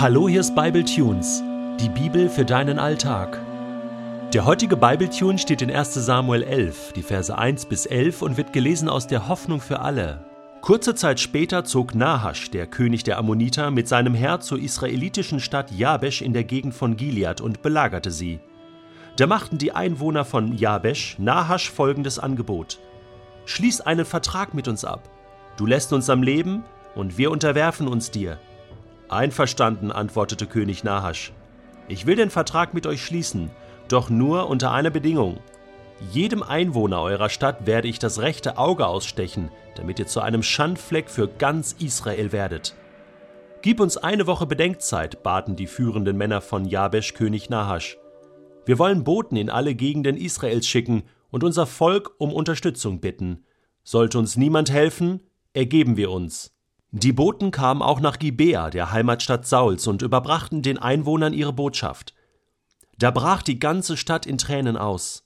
Hallo, hier ist Bible Tunes, die Bibel für deinen Alltag. Der heutige Bible Tune steht in 1. Samuel 11, die Verse 1 bis 11 und wird gelesen aus der Hoffnung für alle. Kurze Zeit später zog Nahasch, der König der Ammoniter, mit seinem Heer zur israelitischen Stadt Jabesh in der Gegend von Gilead und belagerte sie. Da machten die Einwohner von Jabesh Nahasch folgendes Angebot: Schließ einen Vertrag mit uns ab. Du lässt uns am Leben und wir unterwerfen uns dir. Einverstanden, antwortete König Nahasch. Ich will den Vertrag mit euch schließen, doch nur unter einer Bedingung. Jedem Einwohner eurer Stadt werde ich das rechte Auge ausstechen, damit ihr zu einem Schandfleck für ganz Israel werdet. Gib uns eine Woche Bedenkzeit, baten die führenden Männer von Jabesh König Nahasch. Wir wollen Boten in alle Gegenden Israels schicken und unser Volk um Unterstützung bitten. Sollte uns niemand helfen, ergeben wir uns. Die Boten kamen auch nach Gibea, der Heimatstadt Sauls, und überbrachten den Einwohnern ihre Botschaft. Da brach die ganze Stadt in Tränen aus.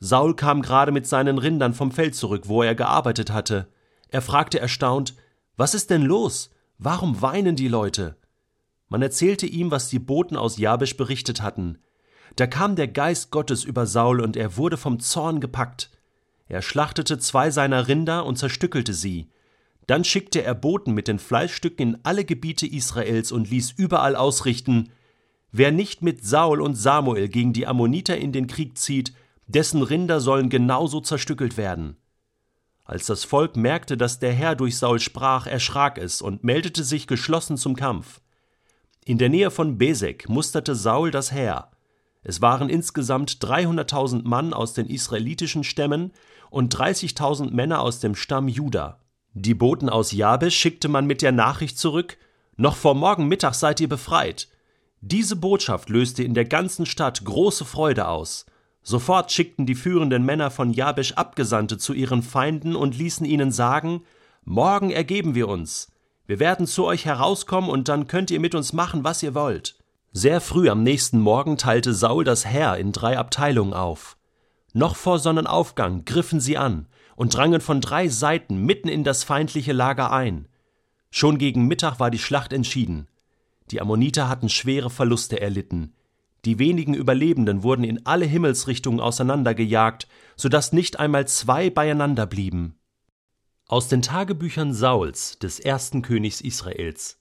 Saul kam gerade mit seinen Rindern vom Feld zurück, wo er gearbeitet hatte. Er fragte erstaunt, was ist denn los? Warum weinen die Leute? Man erzählte ihm, was die Boten aus Jabesch berichtet hatten. Da kam der Geist Gottes über Saul und er wurde vom Zorn gepackt. Er schlachtete zwei seiner Rinder und zerstückelte sie. Dann schickte er Boten mit den Fleischstücken in alle Gebiete Israels und ließ überall ausrichten, wer nicht mit Saul und Samuel gegen die Ammoniter in den Krieg zieht, dessen Rinder sollen genauso zerstückelt werden. Als das Volk merkte, dass der Herr durch Saul sprach, erschrak es und meldete sich geschlossen zum Kampf. In der Nähe von Besek musterte Saul das Heer. Es waren insgesamt 300.000 Mann aus den israelitischen Stämmen und 30.000 Männer aus dem Stamm Juda. Die Boten aus Jabesh schickte man mit der Nachricht zurück, noch vor morgen Mittag seid ihr befreit. Diese Botschaft löste in der ganzen Stadt große Freude aus. Sofort schickten die führenden Männer von Jabesh Abgesandte zu ihren Feinden und ließen ihnen sagen, Morgen ergeben wir uns. Wir werden zu euch herauskommen und dann könnt ihr mit uns machen, was ihr wollt. Sehr früh am nächsten Morgen teilte Saul das Heer in drei Abteilungen auf. Noch vor Sonnenaufgang griffen sie an, und drangen von drei Seiten mitten in das feindliche Lager ein. Schon gegen Mittag war die Schlacht entschieden. Die Ammoniter hatten schwere Verluste erlitten. Die wenigen Überlebenden wurden in alle Himmelsrichtungen auseinandergejagt, so dass nicht einmal zwei beieinander blieben. Aus den Tagebüchern Sauls, des ersten Königs Israels.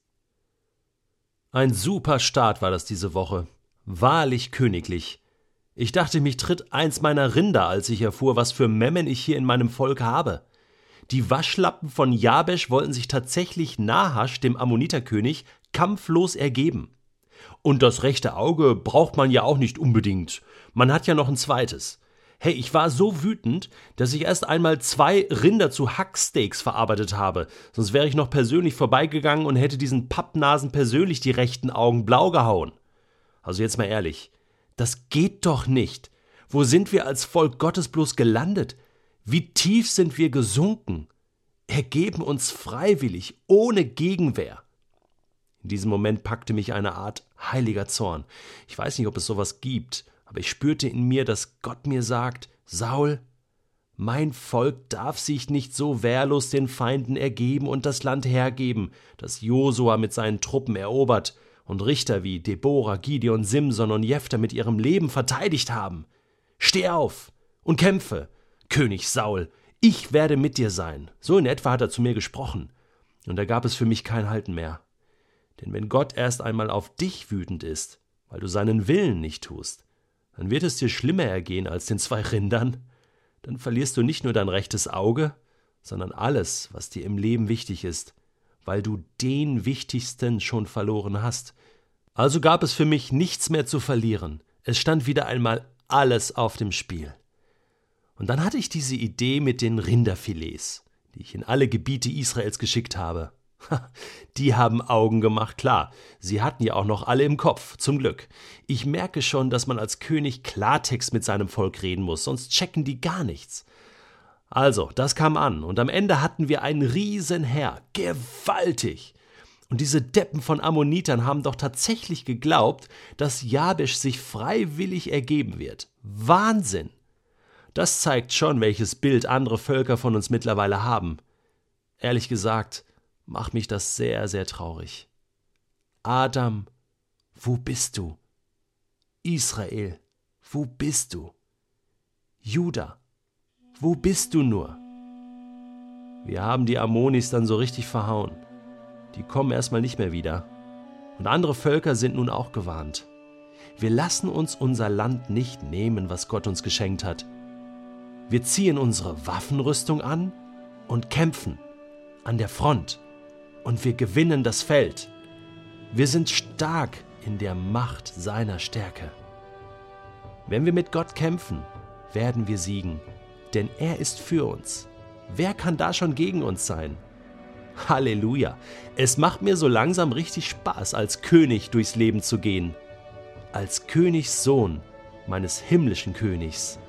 Ein super Start war das diese Woche. Wahrlich königlich. Ich dachte, mich tritt eins meiner Rinder, als ich erfuhr, was für Memmen ich hier in meinem Volk habe. Die Waschlappen von Jabesch wollten sich tatsächlich Nahasch, dem Ammoniterkönig, kampflos ergeben. Und das rechte Auge braucht man ja auch nicht unbedingt. Man hat ja noch ein zweites. Hey, ich war so wütend, dass ich erst einmal zwei Rinder zu Hacksteaks verarbeitet habe. Sonst wäre ich noch persönlich vorbeigegangen und hätte diesen Pappnasen persönlich die rechten Augen blau gehauen. Also jetzt mal ehrlich. Das geht doch nicht. Wo sind wir als Volk Gottes bloß gelandet? Wie tief sind wir gesunken? Ergeben uns freiwillig, ohne Gegenwehr. In diesem Moment packte mich eine Art heiliger Zorn. Ich weiß nicht, ob es sowas gibt, aber ich spürte in mir, dass Gott mir sagt, Saul, mein Volk darf sich nicht so wehrlos den Feinden ergeben und das Land hergeben, das Josua mit seinen Truppen erobert und Richter wie Deborah, Gideon, Simson und Jephthah mit ihrem Leben verteidigt haben. Steh auf und kämpfe, König Saul, ich werde mit dir sein. So in etwa hat er zu mir gesprochen. Und da gab es für mich kein Halten mehr. Denn wenn Gott erst einmal auf dich wütend ist, weil du seinen Willen nicht tust, dann wird es dir schlimmer ergehen als den zwei Rindern. Dann verlierst du nicht nur dein rechtes Auge, sondern alles, was dir im Leben wichtig ist, weil du den wichtigsten schon verloren hast. Also gab es für mich nichts mehr zu verlieren. Es stand wieder einmal alles auf dem Spiel. Und dann hatte ich diese Idee mit den Rinderfilets, die ich in alle Gebiete Israels geschickt habe. Die haben Augen gemacht, klar. Sie hatten ja auch noch alle im Kopf, zum Glück. Ich merke schon, dass man als König Klartext mit seinem Volk reden muss, sonst checken die gar nichts. Also, das kam an, und am Ende hatten wir ein Riesenheer. Gewaltig! Und diese Deppen von Ammonitern haben doch tatsächlich geglaubt, dass Jabesh sich freiwillig ergeben wird. Wahnsinn! Das zeigt schon, welches Bild andere Völker von uns mittlerweile haben. Ehrlich gesagt, macht mich das sehr, sehr traurig. Adam wo bist du? Israel, wo bist du? Juda, wo bist du nur? Wir haben die Ammonis dann so richtig verhauen. Die kommen erstmal nicht mehr wieder. Und andere Völker sind nun auch gewarnt. Wir lassen uns unser Land nicht nehmen, was Gott uns geschenkt hat. Wir ziehen unsere Waffenrüstung an und kämpfen an der Front. Und wir gewinnen das Feld. Wir sind stark in der Macht seiner Stärke. Wenn wir mit Gott kämpfen, werden wir siegen, denn er ist für uns. Wer kann da schon gegen uns sein? Halleluja! Es macht mir so langsam richtig Spaß, als König durchs Leben zu gehen. Als Königssohn meines himmlischen Königs.